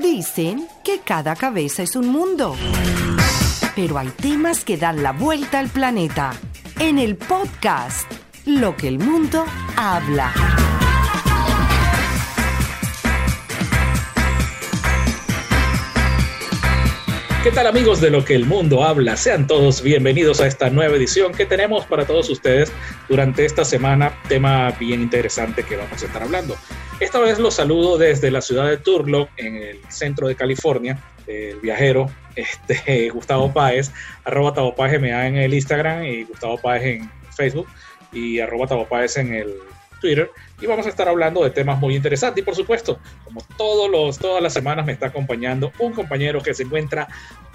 Dicen que cada cabeza es un mundo. Pero hay temas que dan la vuelta al planeta. En el podcast, Lo que el mundo habla. ¿Qué tal amigos de lo que el mundo habla? Sean todos bienvenidos a esta nueva edición que tenemos para todos ustedes durante esta semana, tema bien interesante que vamos a estar hablando. Esta vez los saludo desde la ciudad de Turlock, en el centro de California, el viajero este, Gustavo Páez, arroba Tavo Páez MA en el Instagram y Gustavo Páez en Facebook y arroba Tavo Páez en el Twitter y vamos a estar hablando de temas muy interesantes. Y por supuesto, como todos los, todas las semanas me está acompañando un compañero que se encuentra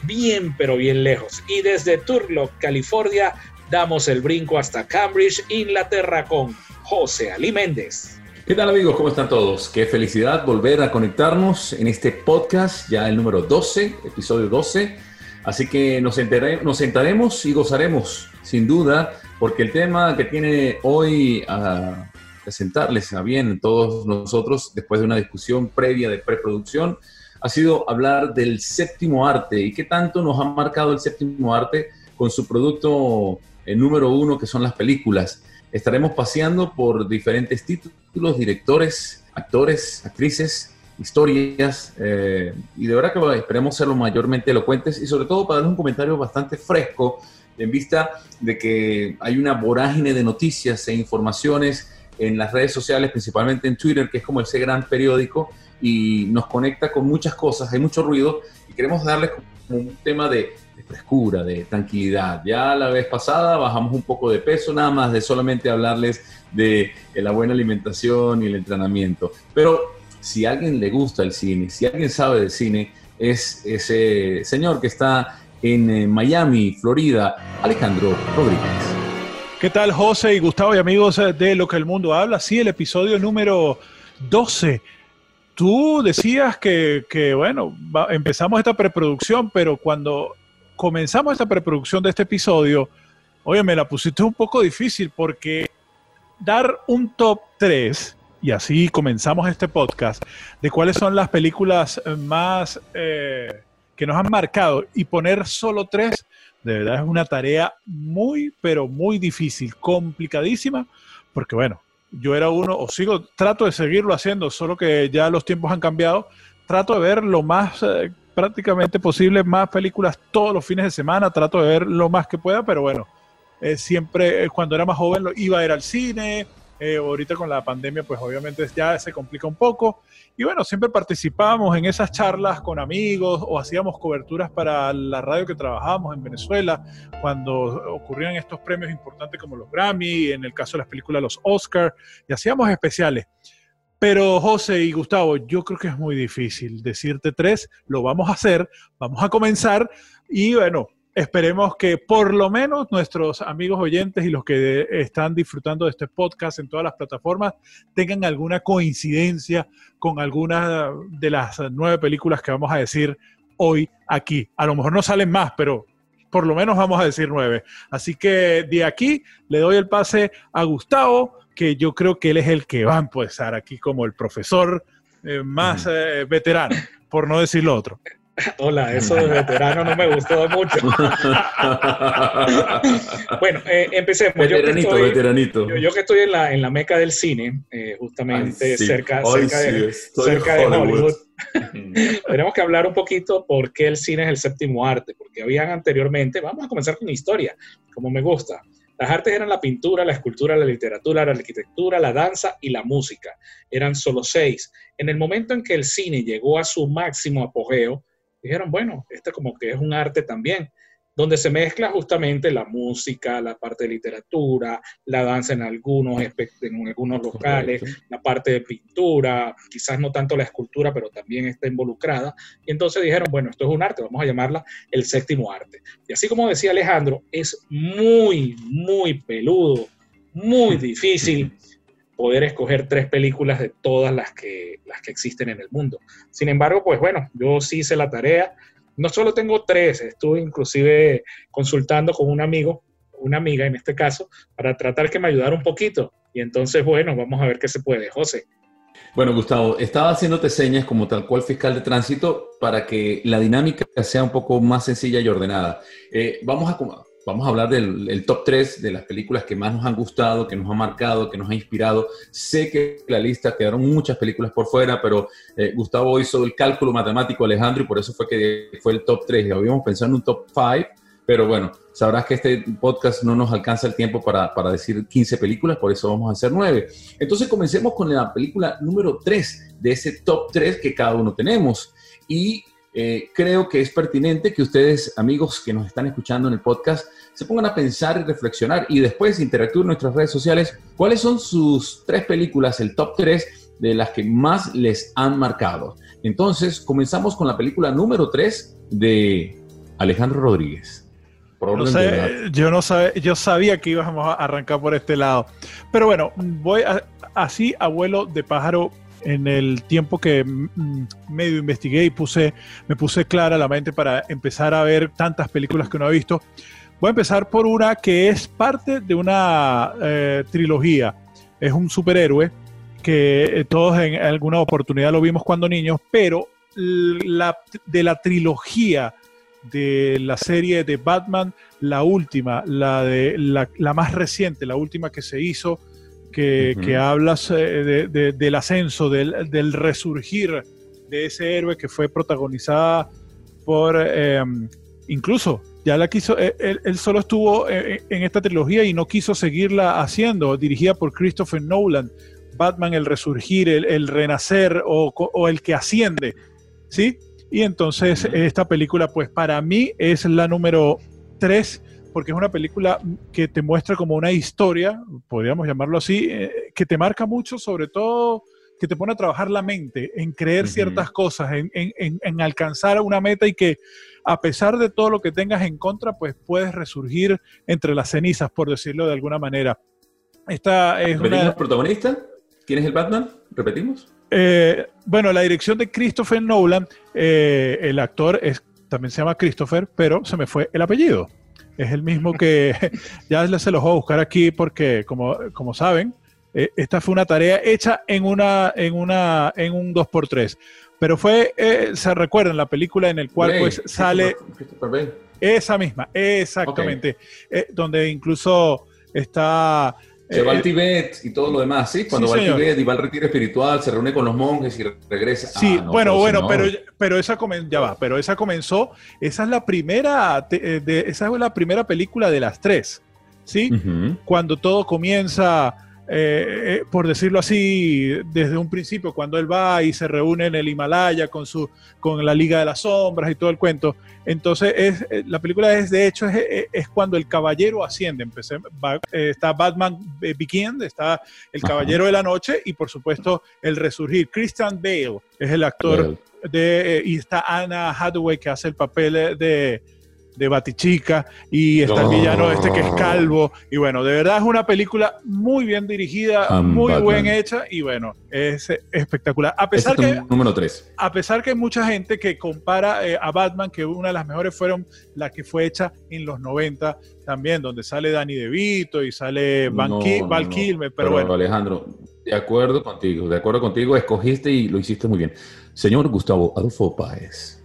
bien, pero bien lejos. Y desde Turlock, California, damos el brinco hasta Cambridge, Inglaterra, con José Ali Méndez. ¿Qué tal amigos? ¿Cómo están todos? Qué felicidad volver a conectarnos en este podcast, ya el número 12, episodio 12. Así que nos, nos sentaremos y gozaremos, sin duda, porque el tema que tiene hoy a presentarles a bien todos nosotros, después de una discusión previa de preproducción, ha sido hablar del séptimo arte y qué tanto nos ha marcado el séptimo arte con su producto el número uno, que son las películas. Estaremos paseando por diferentes títulos, directores, actores, actrices, historias, eh, y de verdad que esperemos ser lo mayormente elocuentes y sobre todo para dar un comentario bastante fresco en vista de que hay una vorágine de noticias e informaciones en las redes sociales, principalmente en Twitter, que es como ese gran periódico y nos conecta con muchas cosas, hay mucho ruido y queremos darles como un tema de, frescura, de tranquilidad. Ya la vez pasada bajamos un poco de peso, nada más de solamente hablarles de, la buena alimentación y el entrenamiento. Pero si a alguien le gusta el cine, si alguien sabe de cine, es ese señor que está en eh, Miami, Florida, Alejandro Rodríguez. ¿Qué tal, José y Gustavo y amigos de Lo que el mundo habla? Sí, el episodio número 12. Tú decías que, bueno, empezamos esta preproducción, pero cuando comenzamos esta preproducción de este episodio, oye, me la pusiste un poco difícil porque dar un top 3, y así comenzamos este podcast, de cuáles son las películas más eh, que nos han marcado y poner solo tres, de verdad es una tarea muy, pero muy difícil, complicadísima, porque bueno, yo era uno, o sigo, trato de seguirlo haciendo, solo que ya los tiempos han cambiado, trato de ver lo más eh, prácticamente posible, más películas todos los fines de semana, trato de ver lo más que pueda, pero bueno, eh, siempre eh, cuando era más joven iba a ir al cine, ahorita con la pandemia pues obviamente ya se complica un poco, y bueno, siempre participábamos en esas charlas con amigos o hacíamos coberturas para la radio que trabajábamos en Venezuela cuando ocurrían estos premios importantes como los Grammy, en el caso de las películas los Oscar, y hacíamos especiales. Pero José y Gustavo, yo creo que es muy difícil decirte tres, lo vamos a hacer, vamos a comenzar y bueno, Esperemos que por lo menos nuestros amigos oyentes y los que están disfrutando de este podcast en todas las plataformas tengan alguna coincidencia con alguna de las nueve películas que vamos a decir hoy aquí. A lo mejor no salen más, pero por lo menos vamos a decir nueve. Así que de aquí le doy el pase a Gustavo, que yo creo que él es el que va a empezar aquí como el profesor eh, más eh, veterano, por no decir lo otro. Hola, eso de veterano no me gustó mucho. bueno, eh, empecemos. Veteranito, yo que estoy, veteranito. Yo, que estoy en la, en la meca del cine, eh, justamente cerca, cerca, de, cerca de Hollywood, tenemos que hablar un poquito por qué el cine es el séptimo arte, porque habían anteriormente, vamos a comenzar con historia, como me gusta. Las artes eran la pintura, la escultura, la literatura, la arquitectura, la danza y la música. Eran solo seis. En el momento en que el cine llegó a su máximo apogeo, dijeron, bueno, este como que es un arte también, donde se mezcla justamente la música, la parte de literatura, la danza en algunos, en algunos locales, la parte de pintura, quizás no tanto la escultura, pero también está involucrada. Y entonces dijeron, bueno, esto es un arte, vamos a llamarla el séptimo arte. Y así como decía Alejandro, es muy, muy peludo, muy difícil poder escoger tres películas de todas las que, las que existen en el mundo. Sin embargo, pues bueno, yo sí hice la tarea. No solo tengo tres, estuve inclusive consultando con un amigo, una amiga en este caso, para tratar que me ayudara un poquito. Y entonces, bueno, vamos a ver qué se puede. José. Bueno, Gustavo, estaba haciéndote señas como tal cual fiscal de tránsito para que la dinámica sea un poco más sencilla y ordenada. Eh, vamos, a, vamos a hablar del top 3 de las películas que más nos han gustado, que nos han marcado, que nos han inspirado. Sé que la lista quedaron muchas películas por fuera, pero eh, Gustavo hizo el cálculo matemático, Alejandro, y por eso fue que fue el top 3. Habíamos pensado en un top 5 pero bueno, sabrás que este podcast no nos alcanza el tiempo para, para, decir 15 películas, por eso vamos a hacer 9. Entonces comencemos con la película número 3 de ese top 3 que cada uno tenemos. Y eh, creo que es pertinente que ustedes, amigos que nos están escuchando en el podcast, se pongan a pensar y reflexionar y después interactúen en nuestras redes sociales. ¿Cuáles son sus tres películas, el top 3 de las que más les han marcado? Entonces, comenzamos con la película número 3 de Alejandro Rodríguez yo no yo sabía que íbamos a arrancar por este lado. Pero bueno, voy así, abuelo de pájaro, en el tiempo que mm, medio investigué y puse, me puse clara la mente para empezar a ver tantas películas que no he visto. Voy a empezar por una que es parte de una eh, trilogía. Es un superhéroe que eh, todos en alguna oportunidad lo vimos cuando niños, pero la, de la trilogía de la serie de Batman, la última, la, de, la, más reciente, la última que se hizo, que, habla eh, del ascenso, del, resurgir de ese héroe que fue protagonizada por, em, incluso, ya la quiso, eh, él, solo estuvo eh, en, esta trilogía y no quiso seguirla haciendo, dirigida por Christopher Nolan, Batman, el resurgir, el, renacer o, o el que asciende, ¿sí? Y entonces esta película, pues para mí es la número 3, porque es una película que te muestra como una historia, podríamos llamarlo así, eh, que te marca mucho, sobre todo que te pone a trabajar la mente, en creer ciertas cosas, en, en, en, alcanzar una meta y que a pesar de todo lo que tengas en contra, pues puedes resurgir entre las cenizas, por decirlo de alguna manera. Esta es una... el protagonista? ¿Quién es el Batman? ¿Repetimos? Eh, bueno, la dirección de Christopher Nolan, eh, el actor es, también se llama Christopher, pero se me fue el apellido. Es el mismo que ya se los voy a buscar aquí porque, como, como saben, eh, esta fue una tarea hecha en, una, en, una, en un 2x3. Pero fue, se recuerdan, la película en el cual pues sale... Esa misma, exactamente. donde incluso está se va al eh, Tibet y todo lo demás, ¿sí? Cuando va al Tibet y va al retiro espiritual, se reúne con los monjes y regresa. Sí, ah, bueno, bueno, pero, pero esa ya va, pero esa comenzó, esa es la primera, eh, de, esa es la primera película de las tres, ¿sí? Cuando todo comienza eh, eh, por decirlo así, desde un principio, cuando él va y se reúne en el Himalaya con, su, con la Liga de las Sombras y todo el cuento. Entonces, es, eh, la película es, de hecho, es, cuando el caballero asciende. Empecé, está Batman Begins, está el Caballero de la Noche y, por supuesto, el resurgir. Christian Bale es el actor de, y está Anna Hathaway que hace el papel de de Batichica y está el villano este que es calvo y bueno, de verdad es una película muy bien dirigida, muy bien hecha y bueno, es espectacular. A pesar que número 3. A pesar que hay mucha gente que compara eh, a Batman que una de las mejores fueron la que fue hecha en los 90 también, donde sale Danny DeVito y sale Van Val Kilmer, pero, pero bueno. Alejandro, de acuerdo contigo, de acuerdo contigo, escogiste y lo hiciste muy bien. Señor Gustavo Adolfo Páez.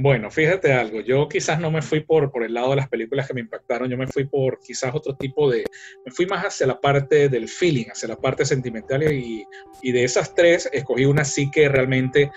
Bueno, fíjate algo, yo quizás no me fui por, por el lado de las películas que me impactaron, yo me fui por quizás otro tipo de, me fui más hacia la parte del feeling, hacia la parte sentimental y, y de esas tres escogí una sí que realmente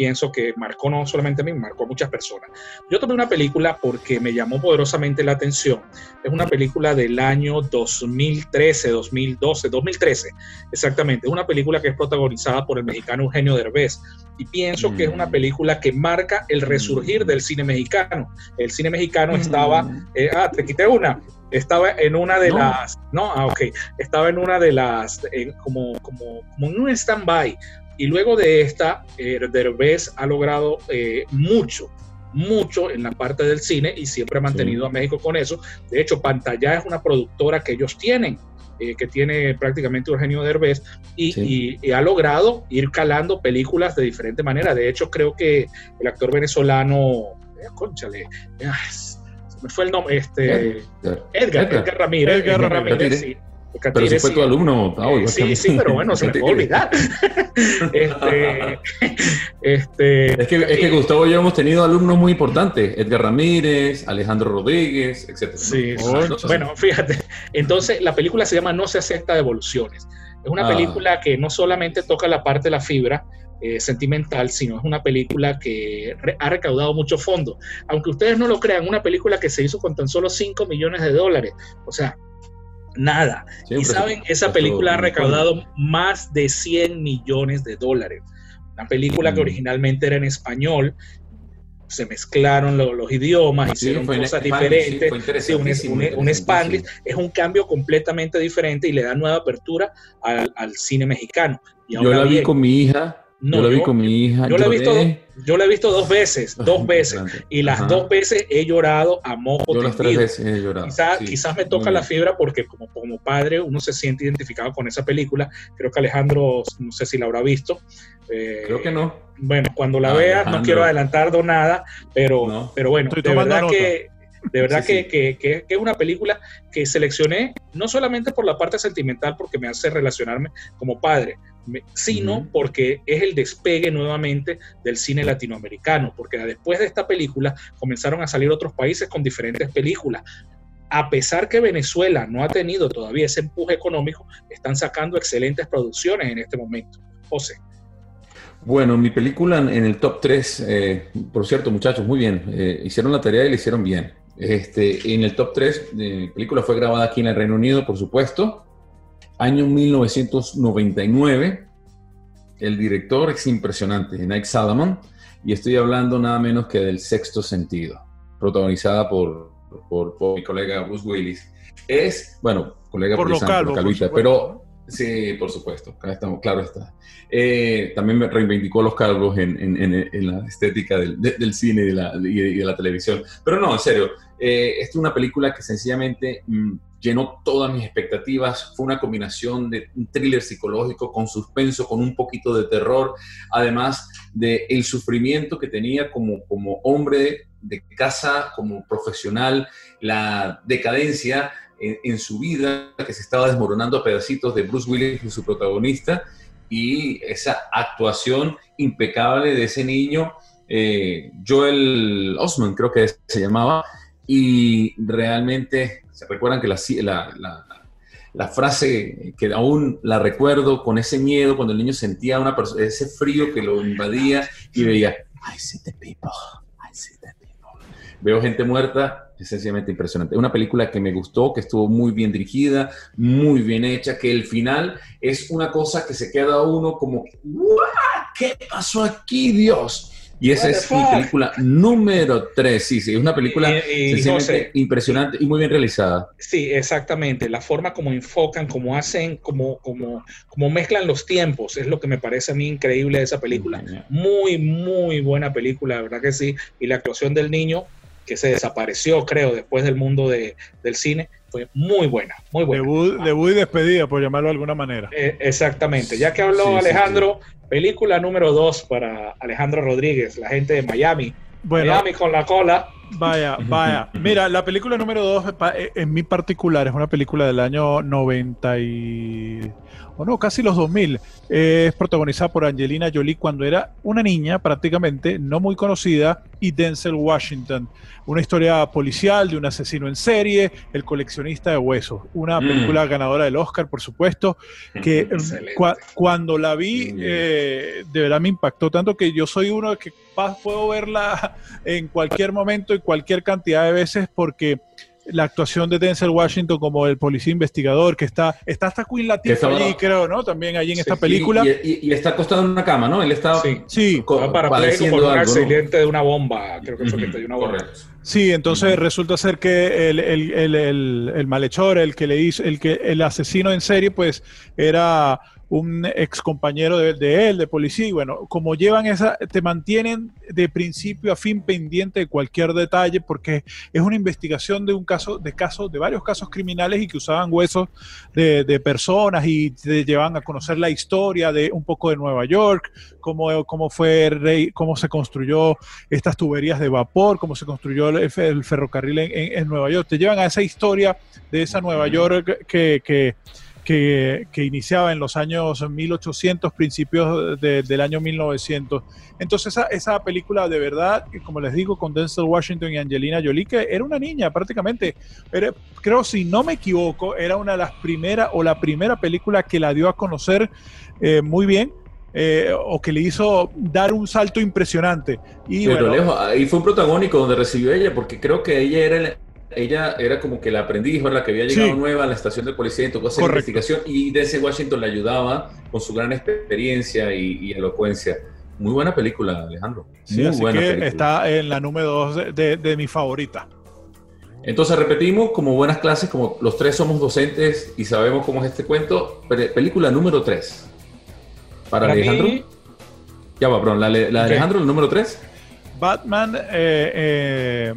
pienso que marcó no solamente a mí, marcó a muchas personas. Yo tomé una película porque me llamó poderosamente la atención. Es una película del año 2013, 2012, 2013, exactamente. Es una película que es protagonizada por el mexicano Eugenio Derbez. Y pienso que es una mm. película que marca el resurgir del cine mexicano. El cine mexicano estaba, mm. eh, ah, te quité una, estaba en una de las, no, ah, ok, estaba en una de las, como, como, como en un stand-by, y luego de esta, eh, Derbez ha logrado eh, mucho, mucho en la parte del cine y siempre ha mantenido a México con eso. De hecho, Pantalla es una productora que ellos tienen, eh, que tiene prácticamente Eugenio Derbez, y, y, ha logrado ir calando películas de diferente manera. De hecho, creo que el actor venezolano, eh, conchale, me fue el nombre, este, Edgar, Edgar, Ramírez, Edgar Ramírez, Pero si fue tu alumno, eh, sí, sí, pero bueno, se me puede olvidar. este, este, es, que, es que eh, Gustavo y yo hemos tenido alumnos muy importantes, Edgar Ramírez, Alejandro Rodríguez, etc. Sí, bueno, fíjate, entonces la película se llama No se acepta devoluciones. Es una ah. película que no solamente toca la parte de la fibra, eh, sentimental, sino es una película que ha recaudado mucho fondo. Aunque ustedes no lo crean, una película que se hizo con tan solo 5 millones de dólares. O sea, nada. y saben, esa película ha recaudado más de 100 millones de dólares. Una película que mm. originalmente era en español, se mezclaron los idiomas, hicieron cosas diferentes, un, un, es un cambio completamente diferente y le da nueva apertura al, cine mexicano. Yo la vi con mi hija yo la vi con mi hija. Yo la, he visto, yo la he visto dos veces, dos veces. Y las dos veces he llorado a mojo. Yo las tres veces he llorado. quizás me toca la fibra porque como, como padre uno se siente identificado con esa película. Creo que Alejandro, no sé si la habrá visto. Eh, Creo que no. Bueno, cuando la vea, no quiero adelantar nada, pero, pero bueno, de verdad que de verdad que, Que, que, es una película que seleccioné no solamente por la parte sentimental, porque me hace relacionarme como padre, sino porque es el despegue nuevamente del cine latinoamericano, porque después de esta película comenzaron a salir otros países con diferentes películas. A pesar que Venezuela no ha tenido todavía ese empuje económico, están sacando excelentes producciones en este momento. José. Bueno, mi película en el top 3, eh, por cierto, muchachos, muy bien, eh, hicieron la tarea y la hicieron bien. Este, en el top 3, mi película fue grabada aquí en el Reino Unido, por supuesto, Año 1999. El director es impresionante, Nick Salomon, y estoy hablando nada menos que del Sexto Sentido, protagonizada por, por, mi colega Bruce Willis. Es, bueno, colega por local, pero sí, por supuesto, estamos, claro está. Eh, también me reivindicó los calvos en, en, en, la estética del, del cine y de, la, y de, la, televisión. Pero no, en serio, eh, esta es una película que sencillamente mm, llenó todas mis expectativas. Fue una combinación de un thriller psicológico con suspenso, con un poquito de terror, además de el sufrimiento que tenía como, como hombre de casa, como profesional, la decadencia en, su vida que se estaba desmoronando a pedacitos de Bruce Willis y su protagonista y esa actuación impecable de ese niño, eh, Joel Osman creo que se llamaba, y realmente ¿Se recuerdan que la, la, frase que aún la recuerdo con ese miedo cuando el niño sentía una ese frío que lo invadía y veía, I see the people, I see the people. Veo gente muerta, es sencillamente impresionante. Una película que me gustó, que estuvo muy bien dirigida, muy bien hecha, que el final es una cosa que se queda uno como, ¿qué pasó aquí, Dios? Y esa es mi película número 3. Sí, sí, es una película impresionante y muy bien realizada. Sí, exactamente. La forma como enfocan, como hacen, como, como, como mezclan los tiempos, es lo que me parece a mí increíble de esa película. Muy, muy buena película, la verdad que sí. Y la actuación del niño, que se desapareció, creo, después del mundo de, del cine, fue muy buena, muy buena. Debut, y despedida, por llamarlo de alguna manera. Eh, exactamente. Ya que habló Alejandro, Película número dos para Alejandro Rodríguez, la gente de Miami. Miami con la cola. Vaya, vaya. Mira, la película número dos, eh, en mi particular, es una película del año 90 y... o no, casi los 2000. es protagonizada por Angelina Jolie cuando era una niña prácticamente, no muy conocida, y Denzel Washington. Una historia policial de un asesino en serie, El coleccionista de huesos. Una mm. película ganadora del Oscar, por supuesto, que cuando la vi, eh, de verdad me impactó tanto que yo soy uno que puedo verla en cualquier momento y cualquier cantidad de veces porque la actuación de Denzel Washington como el policía investigador, que está, está hasta Queen Latifah allí, creo, ¿no? También allí en esta película. Y, está acostado en una cama, ¿no? Él está sí, sí. para por un accidente de una bomba, creo que fue que una bomba. Sí, entonces resulta ser que el, el, el, el, malhechor, el que le hizo, el que el asesino en serie, pues era un ex compañero de, él, de policía, y bueno, como llevan esa, te mantienen de principio a fin pendiente de cualquier detalle, porque es una investigación de un caso, de casos, de varios casos criminales y que usaban huesos de, personas y te llevan a conocer la historia de un poco de Nueva York, cómo, cómo fue rey, cómo se construyó estas tuberías de vapor, cómo se construyó el, ferrocarril en, Nueva York. Te llevan a esa historia de esa Nueva York que, que que, iniciaba en los años 1800, principios del año 1900. Entonces esa, esa, película de verdad, como les digo, con Denzel Washington y Angelina Jolie, que era una niña prácticamente, creo si no me equivoco, era una de las primeras o la primera película que la dio a conocer eh, muy bien. Eh, o que le hizo dar un salto impresionante. Y Pero lejos, ahí fue un protagónico donde recibió ella, porque creo que ella era ella era como que la aprendiz, la que había llegado nueva a la estación de policía y tocó hacer investigación y DC Washington le ayudaba con su gran experiencia y, elocuencia. Muy buena película, Alejandro. Sí, así que está en la número dos de, mi favorita. Entonces repetimos, como buenas clases, como los tres somos docentes y sabemos cómo es este cuento, película número tres. Para, Alejandro. Ya va, perdón, la, de Alejandro, el número tres. Batman, eh, eh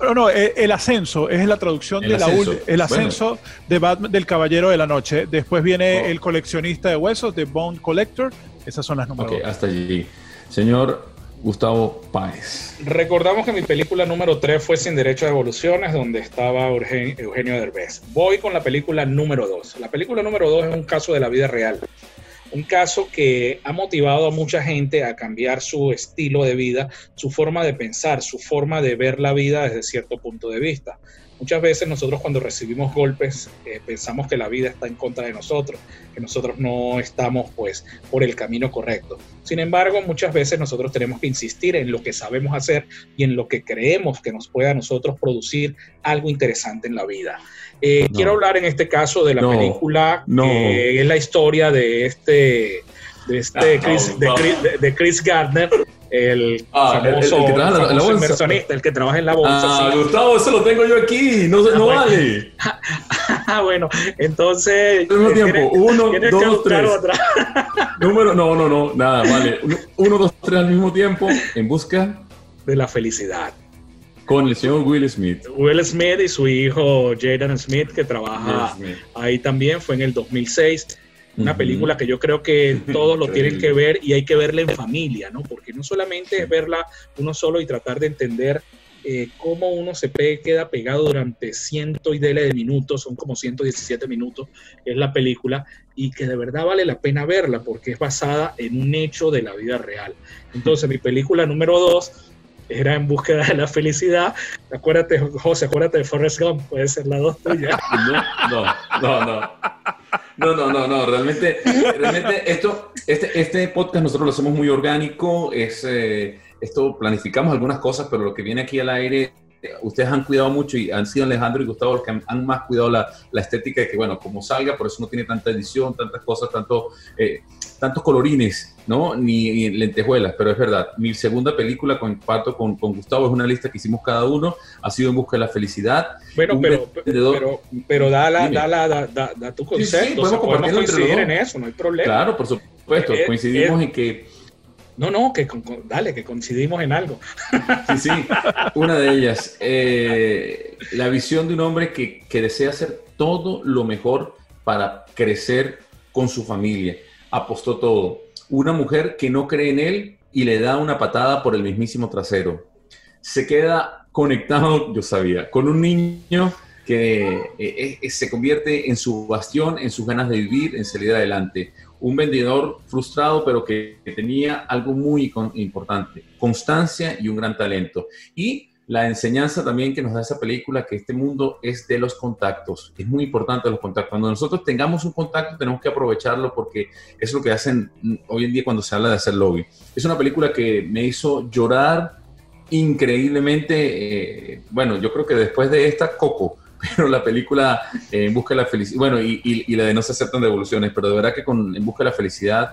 no, no, eh, el, ascenso es la traducción de la el ascenso de del Caballero de la Noche. Después viene oh. el coleccionista de huesos, de Bone Collector. Esas son las números. Ok, hasta allí. Señor Gustavo Páez. Recordamos que mi película número 3 fue Sin Derecho a Evoluciones, donde estaba Eugenio, Eugenio Derbez. Voy con la película número 2. La película número 2 es un caso de la vida real un caso que ha motivado a mucha gente a cambiar su estilo de vida, su forma de pensar, su forma de ver la vida desde cierto punto de vista. Muchas veces nosotros cuando recibimos golpes eh, pensamos que la vida está en contra de nosotros, que nosotros no estamos pues por el camino correcto. Sin embargo, muchas veces nosotros tenemos que insistir en lo que sabemos hacer y en lo que creemos que nos pueda a nosotros producir algo interesante en la vida. Eh, quiero hablar en este caso de la película, que es la historia de este, de, este ah, Chris, de, Chris, Gardner, el ah, famoso, el, que trabaja en la, bolsa. inversionista, el que trabaja en la bolsa. Ah, Gustavo, eso lo tengo yo aquí, no, no vale. Ah, bueno, entonces. Al mismo tiempo, uno, dos, tres. Número, no, no, no, nada, vale. Uno, dos, tres al mismo tiempo, en busca de la felicidad. Con el señor Will Smith. Will Smith y su hijo Jaden Smith, que trabaja ahí también, fue en el 2006. Una película que yo creo que todos lo tienen que ver y hay que verla en familia, ¿no? Porque no solamente es verla uno solo y tratar de entender eh, cómo uno se queda pegado durante ciento y dele de minutos, son como 117 minutos, es la película, y que de verdad vale la pena verla porque es basada en un hecho de la vida real. Entonces, mi película número dos era en búsqueda de la felicidad. Acuérdate, José, acuérdate de Forrest Gump, puede ser la dos tuya. No, no, no, no. No, no, no, Realmente, realmente esto, este, este podcast nosotros lo hacemos muy orgánico. Es, eh, esto planificamos algunas cosas, pero lo que viene aquí al aire ustedes han cuidado mucho y han sido Alejandro y Gustavo los que han, más cuidado la, la, estética de que, bueno, como salga, por eso no tiene tanta edición, tantas cosas, tanto, eh, tantos colorines, ¿no? Ni, lentejuelas, pero es verdad. Mi segunda película, comparto con, con Gustavo, es una lista que hicimos cada uno, ha sido En Busca de la Felicidad. Bueno, pero, pero, pero, da, la, da, da, tu concepto, sí, podemos, coincidir en eso, no hay problema. Claro, por supuesto, eh, coincidimos eh, en que no, no, que dale, que coincidimos en algo. Sí, sí, una de ellas. Eh, la visión de un hombre que, que, desea hacer todo lo mejor para crecer con su familia. Apostó todo. Una mujer que no cree en él y le da una patada por el mismísimo trasero. Se queda conectado, yo sabía, con un niño que eh, eh, se convierte en su bastión, en sus ganas de vivir, en salir adelante un vendedor frustrado, pero que, tenía algo muy importante, constancia y un gran talento. Y la enseñanza también que nos da esa película, que este mundo es de los contactos, es muy importante los contactos. Cuando nosotros tengamos un contacto tenemos que aprovecharlo porque es lo que hacen hoy en día cuando se habla de hacer lobby. Es una película que me hizo llorar increíblemente, eh, bueno, yo creo que después de esta, Coco, pero la película eh, En Busca de la Felicidad, bueno, y, la de No se aceptan devoluciones, pero de verdad que con En Busca de la Felicidad,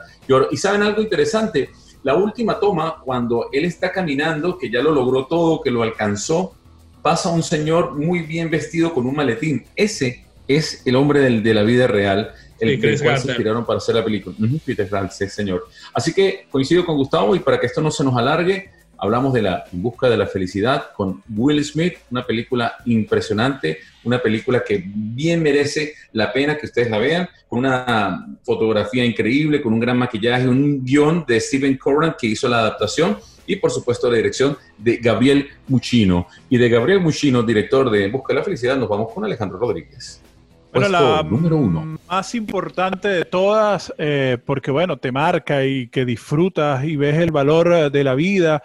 Y saben algo interesante, la última toma, cuando él está caminando, que ya lo logró todo, que lo alcanzó, pasa un señor muy bien vestido con un maletín. Ese es el hombre de la vida real, el que se inspiraron para hacer la película. Peter sí, señor. Así que coincido con Gustavo y para que esto no se nos alargue, hablamos de la En Busca de la Felicidad con Will Smith, una película impresionante, una película que bien merece la pena que ustedes la vean, con una fotografía increíble, con un gran maquillaje, un guion de Steven Corran que hizo la adaptación y por supuesto la dirección de Gabriel Muchino. Y de Gabriel Muchino, director de Busca de la Felicidad, nos vamos con Alejandro Rodríguez. Bueno, la número uno. más importante de todas, eh, porque bueno, te marca y que disfrutas y ves el valor de la vida,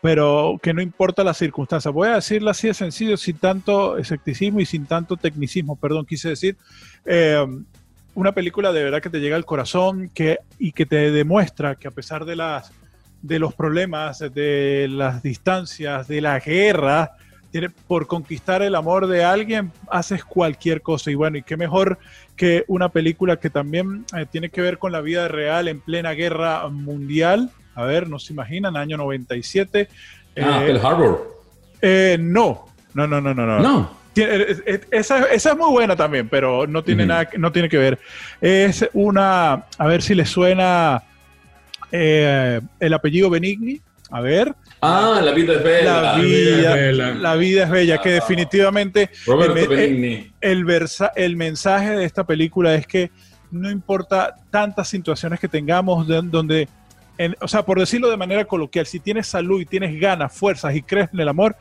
pero que no importa las circunstancias. Voy a decirlo así de sencillo, sin tanto escepticismo y sin tanto tecnicismo, perdón, quise decir. Eh, una película de verdad que te llega al corazón que, y que te demuestra que a pesar de, las, de los problemas, de las distancias, de la guerra, por conquistar el amor de alguien haces cualquier cosa. Y bueno, y qué mejor que una película que también eh, tiene que ver con la vida real en plena guerra mundial. A ver, no se imaginan, año 97. Ah, el Harbor. Eh, no, no, no, no, no. No. Eh, esa, esa, es muy buena también, pero no tiene nada, no tiene que ver. Es una, a ver si le suena el apellido Benigni. A ver. Ah, la vida es bella. La vida, es bella. que ah. definitivamente el, el, mensaje de esta película es que no importa tantas situaciones que tengamos donde, o sea, por decirlo de manera coloquial, si tienes salud y tienes ganas, fuerzas y crees en el amor,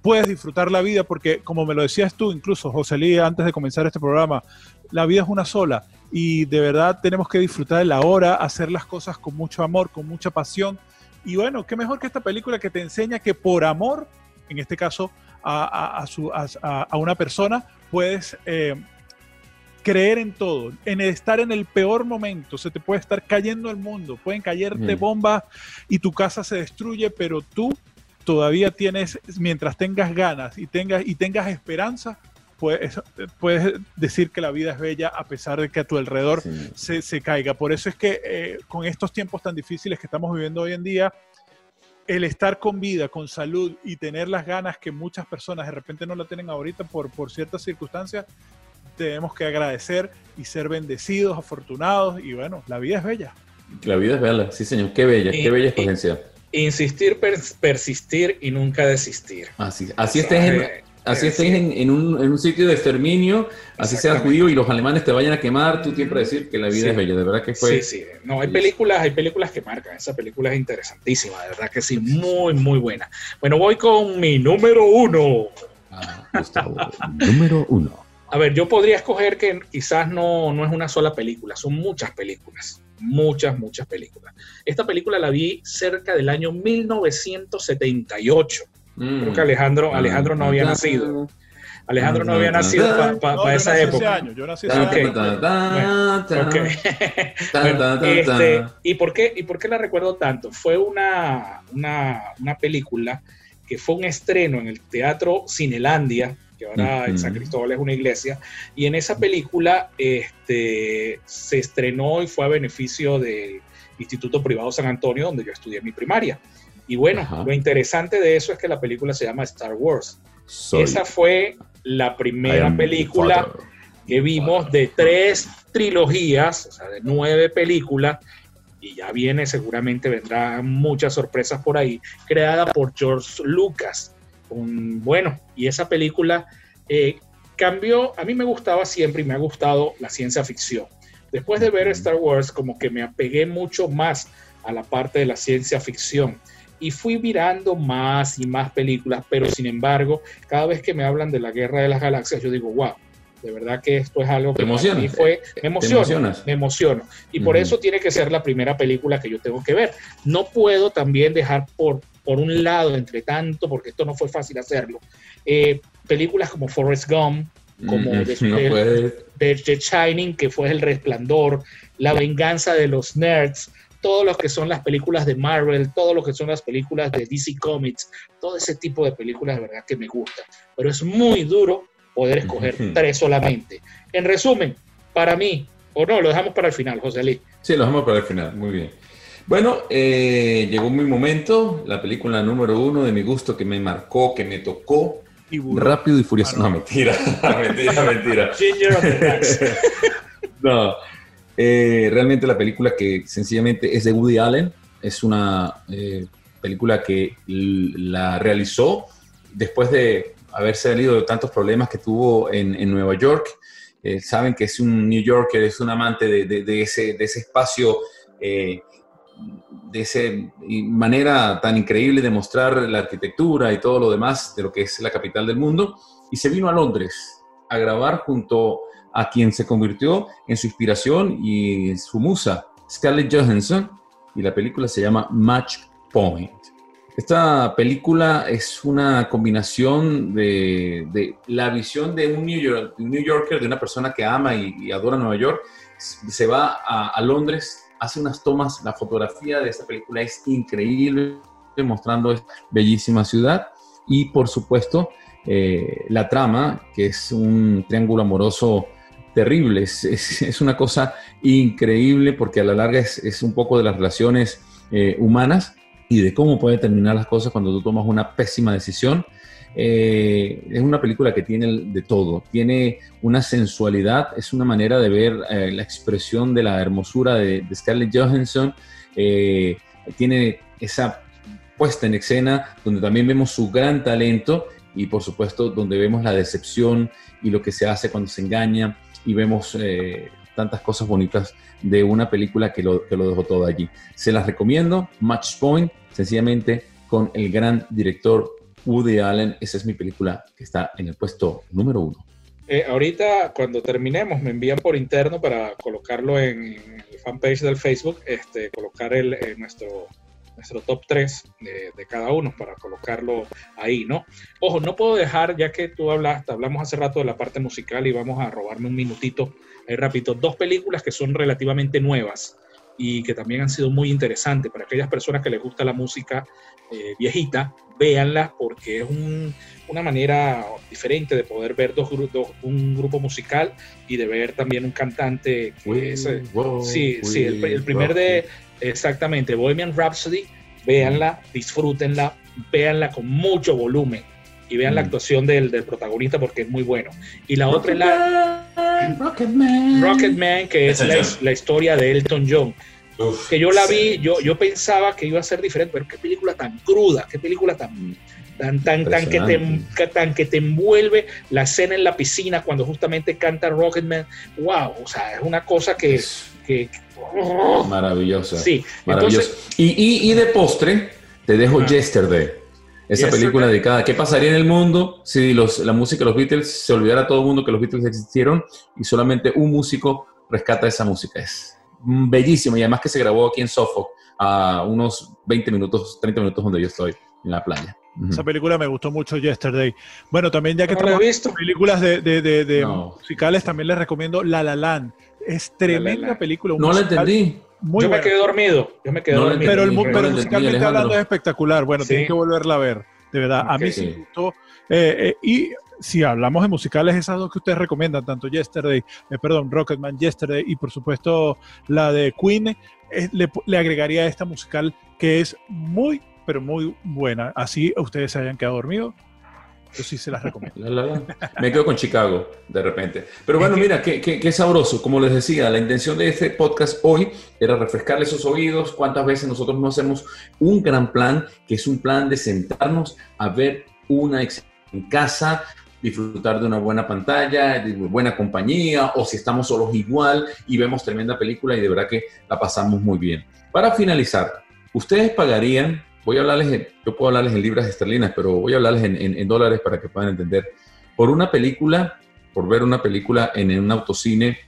puedes disfrutar la vida porque, como me lo decías tú, incluso José Lí, antes de comenzar este programa, la vida es una sola y de verdad tenemos que disfrutar de la hora, hacer las cosas con mucho amor, con mucha pasión y bueno, qué mejor que esta película que te enseña que por amor, en este caso a, una persona, puedes eh, creer en todo, en estar en el peor momento, se te puede estar cayendo el mundo, pueden caerte bombas y tu casa se destruye, pero tú todavía tienes, mientras tengas ganas y tengas, y tengas esperanza, puedes, puedes decir que la vida es bella a pesar de que a tu alrededor se, caiga. Por eso es que eh, con estos tiempos tan difíciles que estamos viviendo hoy en día, el estar con vida, con salud y tener las ganas que muchas personas de repente no la tienen ahorita por, por ciertas circunstancias, tenemos que agradecer y ser bendecidos, afortunados y bueno, la vida es bella. La vida es bella, sí señor, qué bella, qué bella experiencia. Insistir, persistir y nunca desistir. Así, así estés en, Así estés en, un, sitio de exterminio, así sea judío y los alemanes te vayan a quemar, tú siempre decir que la vida es bella, de verdad que fue. Sí, sí, no, hay películas, hay películas que marcan, esa película es interesantísima, de verdad que sí, muy, muy buena. Bueno, voy con mi número uno. Ah, Gustavo, número uno. A ver, yo podría escoger que quizás no, no es una sola película, son muchas películas, muchas, muchas películas. Esta película la vi cerca del año 1978 Creo mm. que Alejandro, Alejandro no había nacido. Alejandro no había nacido para esa época. Yo nací ese ¿y, por qué, ¿Y por qué la recuerdo tanto? Fue una, una, una, película que fue un estreno en el Teatro Cinelandia, que ahora en San Cristóbal es una iglesia, y en esa película este, se estrenó y fue a beneficio del Instituto Privado San Antonio, donde yo estudié mi primaria. Y bueno, lo interesante de eso es que la película se llama Star Wars. Esa fue la primera película que vimos de tres trilogías, o sea, de nueve películas, y ya viene, seguramente vendrán muchas sorpresas por ahí, creada por George Lucas. bueno, y esa película eh, cambió, a mí me gustaba siempre y me ha gustado la ciencia ficción. Después de ver Star Wars, como que me apegué mucho más a la parte de la ciencia ficción y fui mirando más y más películas, pero sin embargo, cada vez que me hablan de la guerra de las galaxias, yo digo, wow, de verdad que esto es algo que a mí fue, me emociona, me emociono. Y por eso tiene que ser la primera película que yo tengo que ver. No puedo también dejar por, por un lado, entre tanto, porque esto no fue fácil hacerlo, eh, películas como Forrest Gump, como The Shining, que fue El Resplandor, La Venganza de los Nerds, todo lo que son las películas de Marvel, todo lo que son las películas de DC Comics, todo ese tipo de películas de verdad que me gustan. Pero es muy duro poder escoger tres solamente. En resumen, para mí, o no, lo dejamos para el final, José Luis. Sí, lo dejamos para el final, muy bien. Bueno, eh, llegó mi momento, la película número uno de mi gusto que me marcó, que me tocó, Rápido y Furioso. No, mentira, mentira, mentira. no, eh, realmente la película que sencillamente es de Woody Allen, es una eh, película que la realizó después de haber salido de tantos problemas que tuvo en, Nueva York. Eh, saben que es un New Yorker, es un amante de, ese, de ese, espacio, de esa manera tan increíble de mostrar la arquitectura y todo lo demás de lo que es la capital del mundo. Y se vino a Londres a grabar junto a quien se convirtió en su inspiración y su musa, Scarlett Johansson, y la película se llama Match Point. Esta película es una combinación de, la visión de un, New, Yorker, de una persona que ama y, adora Nueva York, se va a, Londres, hace unas tomas, la fotografía de esta película es increíble, mostrando esta bellísima ciudad y por supuesto eh, la trama, que es un triángulo amoroso terrible, es, una cosa increíble porque a la larga es, un poco de las relaciones eh, humanas y de cómo puede terminar las cosas cuando tú tomas una pésima decisión. Eh, es una película que tiene de todo, tiene una sensualidad, es una manera de ver eh, la expresión de la hermosura de, Scarlett Johansson, tiene esa puesta en escena donde también vemos su gran talento y por supuesto donde vemos la decepción y lo que se hace cuando se engaña y vemos eh, tantas cosas bonitas de una película que lo, que lo dejó todo allí. Se las recomiendo, Match Point, sencillamente con el gran director Woody Allen. Esa es mi película que está en el puesto número uno. Eh, ahorita, cuando terminemos, me envían por interno para colocarlo en, el fanpage del Facebook, este, colocar el, nuestro nuestro top 3 de, cada uno para colocarlo ahí, ¿no? Ojo, no puedo dejar, ya que tú hablaste, hablamos hace rato de la parte musical y vamos a robarme un minutito ahí rápido, dos películas que son relativamente nuevas y que también han sido muy interesantes. Para aquellas personas que les gusta la música eh, viejita, véanla porque es una manera diferente de poder ver dos, grupos, un grupo musical y de ver también un cantante que es, eh, sí, sí, el primer de Exactamente, Bohemian Rhapsody, véanla, disfrútenla, véanla con mucho volumen y vean la mm. actuación del, protagonista porque es muy bueno. Y la otra es la Rocketman, Rocketman que es la, historia de Elton John. que yo la vi, yo, yo pensaba que iba a ser diferente, pero qué película tan cruda, qué película tan, tan, tan, tan, que te, tan que te envuelve la escena en la piscina cuando justamente canta Rocketman. Wow, o sea, es una cosa que, que, Maravillosa. Sí, y, de postre, te dejo Yesterday. Esa película dedicada qué pasaría en el mundo si los, la música de los Beatles se olvidara a todo el mundo que los Beatles existieron y solamente un músico rescata esa música. Es bellísimo y además que se grabó aquí en Suffolk a unos 20 minutos, 30 minutos donde yo estoy, en la playa. Esa película me gustó mucho Yesterday. Bueno, también ya que estamos visto. películas de, musicales, también les recomiendo La La Land. Es tremenda película. No la entendí. yo me quedé dormido. Yo me quedé dormido. Pero, el, pero musicalmente hablando es espectacular. Bueno, tienes que volverla a ver. De verdad, a mí sí me gustó. Eh, eh, y si hablamos de musicales, esas dos que ustedes recomiendan, tanto Yesterday, eh, perdón, Rocketman, Yesterday y por supuesto la de Queen, le, le, agregaría esta musical que es muy, pero muy buena. Así ustedes se hayan quedado dormidos, yo sí se las recomiendo. Me quedo con Chicago de repente. Pero bueno, mira, qué, qué, sabroso. Como les decía, la intención de este podcast hoy era refrescarles sus oídos. ¿Cuántas veces nosotros no hacemos un gran plan, que es un plan de sentarnos a ver una en casa, disfrutar de una buena pantalla, de buena compañía, o si estamos solos igual y vemos tremenda película y de verdad que la pasamos muy bien. Para finalizar, ¿ustedes pagarían voy a hablarles, yo puedo hablarles en libras esterlinas, pero voy a hablarles en, dólares para que puedan entender. Por una película, por ver una película en un autocine,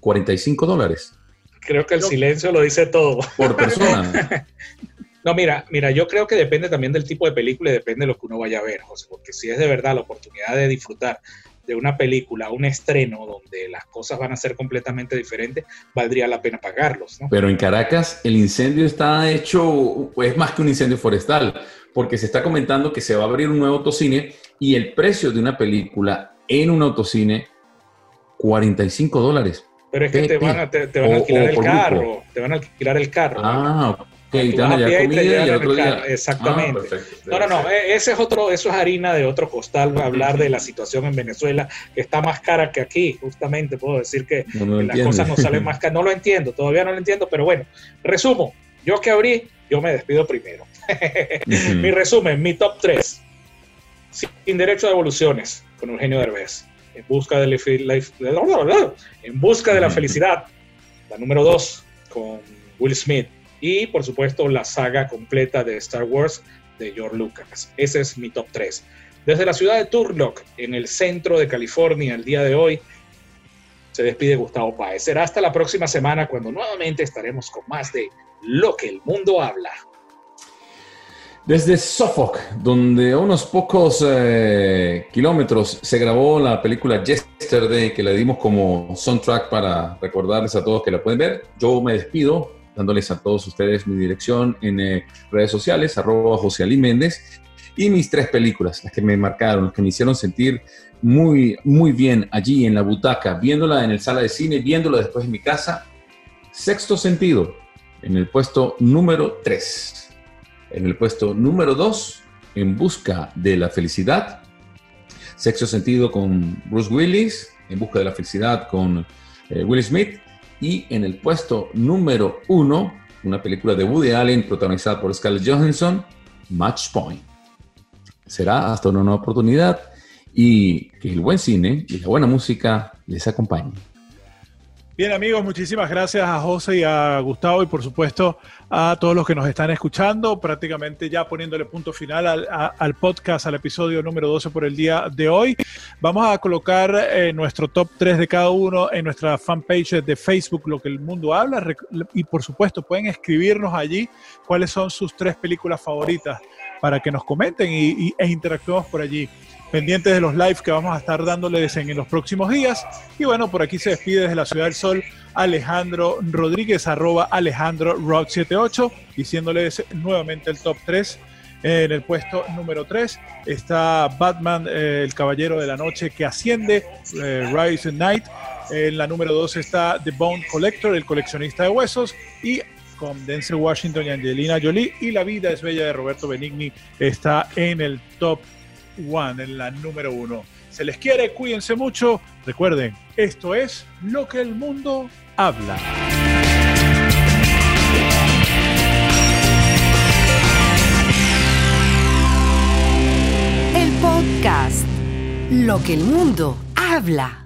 45 dólares. Creo que el silencio lo dice todo. Por persona. no, mira, mira, yo creo que depende también del tipo de película y depende de lo que uno vaya a ver, José, porque si es de verdad la oportunidad de disfrutar de una película, un estreno donde las cosas van a ser completamente diferentes, valdría la pena pagarlos. Pero en Caracas el incendio está hecho, es más que un incendio forestal, porque se está comentando que se va a abrir un nuevo autocine y el precio de una película en un autocine, 45 dólares. Pero es que te van, a, alquilar el carro, te van a alquilar el carro. Ah, y te van a comida y, el otro día... Exactamente. Ah, no, no, no, e, ese es otro, eso es harina de otro costal, hablar de la situación en Venezuela, que está más cara que aquí, justamente, puedo decir que, las cosas no salen más caras. No lo entiendo, todavía no lo entiendo, pero bueno, resumo, yo que abrí, yo me despido primero. mi resumen, mi top 3. Sin derecho a evoluciones, con Eugenio Derbez. En busca de la, en busca de la felicidad. La número 2, con Will Smith. Y por supuesto, la saga completa de Star Wars de George Lucas. Ese es mi top 3. Desde la ciudad de Turlock, en el centro de California, el día de hoy, se despide Gustavo Paez. Será hasta la próxima semana cuando nuevamente estaremos con más de Lo que el mundo habla. Desde Suffolk, donde a unos pocos eh, kilómetros se grabó la película Yesterday, que le dimos como soundtrack para recordarles a todos que la pueden ver. Yo me despido dándoles a todos ustedes mi dirección en eh, redes sociales, arroba José Ali Méndez, y mis tres películas, las que me marcaron, las que me hicieron sentir muy, muy bien allí en la butaca, viéndola en el sala de cine, viéndola después en mi casa. Sexto sentido, en el puesto número 3. En el puesto número 2, En busca de la felicidad. Sexto sentido con Bruce Willis. En busca de la felicidad con eh, Will Smith. Y en el puesto número 1, una película de Woody Allen protagonizada por Scarlett Johansson, Match Point. Será hasta una nueva oportunidad y que el buen cine y la buena música les acompañen. Bien amigos, muchísimas gracias a José y a Gustavo y por supuesto a todos los que nos están escuchando, prácticamente ya poniéndole punto final al, podcast, al episodio número 12 por el día de hoy. Vamos a colocar eh, nuestro top 3 de cada uno en nuestra fanpage de Facebook, Lo que el mundo habla, y por supuesto pueden escribirnos allí cuáles son sus tres películas favoritas para que nos comenten y, e interactuemos por allí pendientes de los lives que vamos a estar dándoles en, los próximos días. Y bueno, por aquí se despide desde la Ciudad del Sol Alejandro Rodríguez, arroba Alejandro Rock 78, diciéndoles nuevamente el top 3. En el puesto número 3 está Batman, eh, el Caballero de la Noche que asciende, eh, Rise Night. En la número 2 está The Bone Collector, el coleccionista de huesos. Y con Denzel Washington y Angelina Jolie. Y La vida es bella de Roberto Benigni está en el top One, en la número uno. Se les quiere, cuídense mucho. Recuerden, esto es lo que el mundo habla. El podcast, lo que el mundo habla.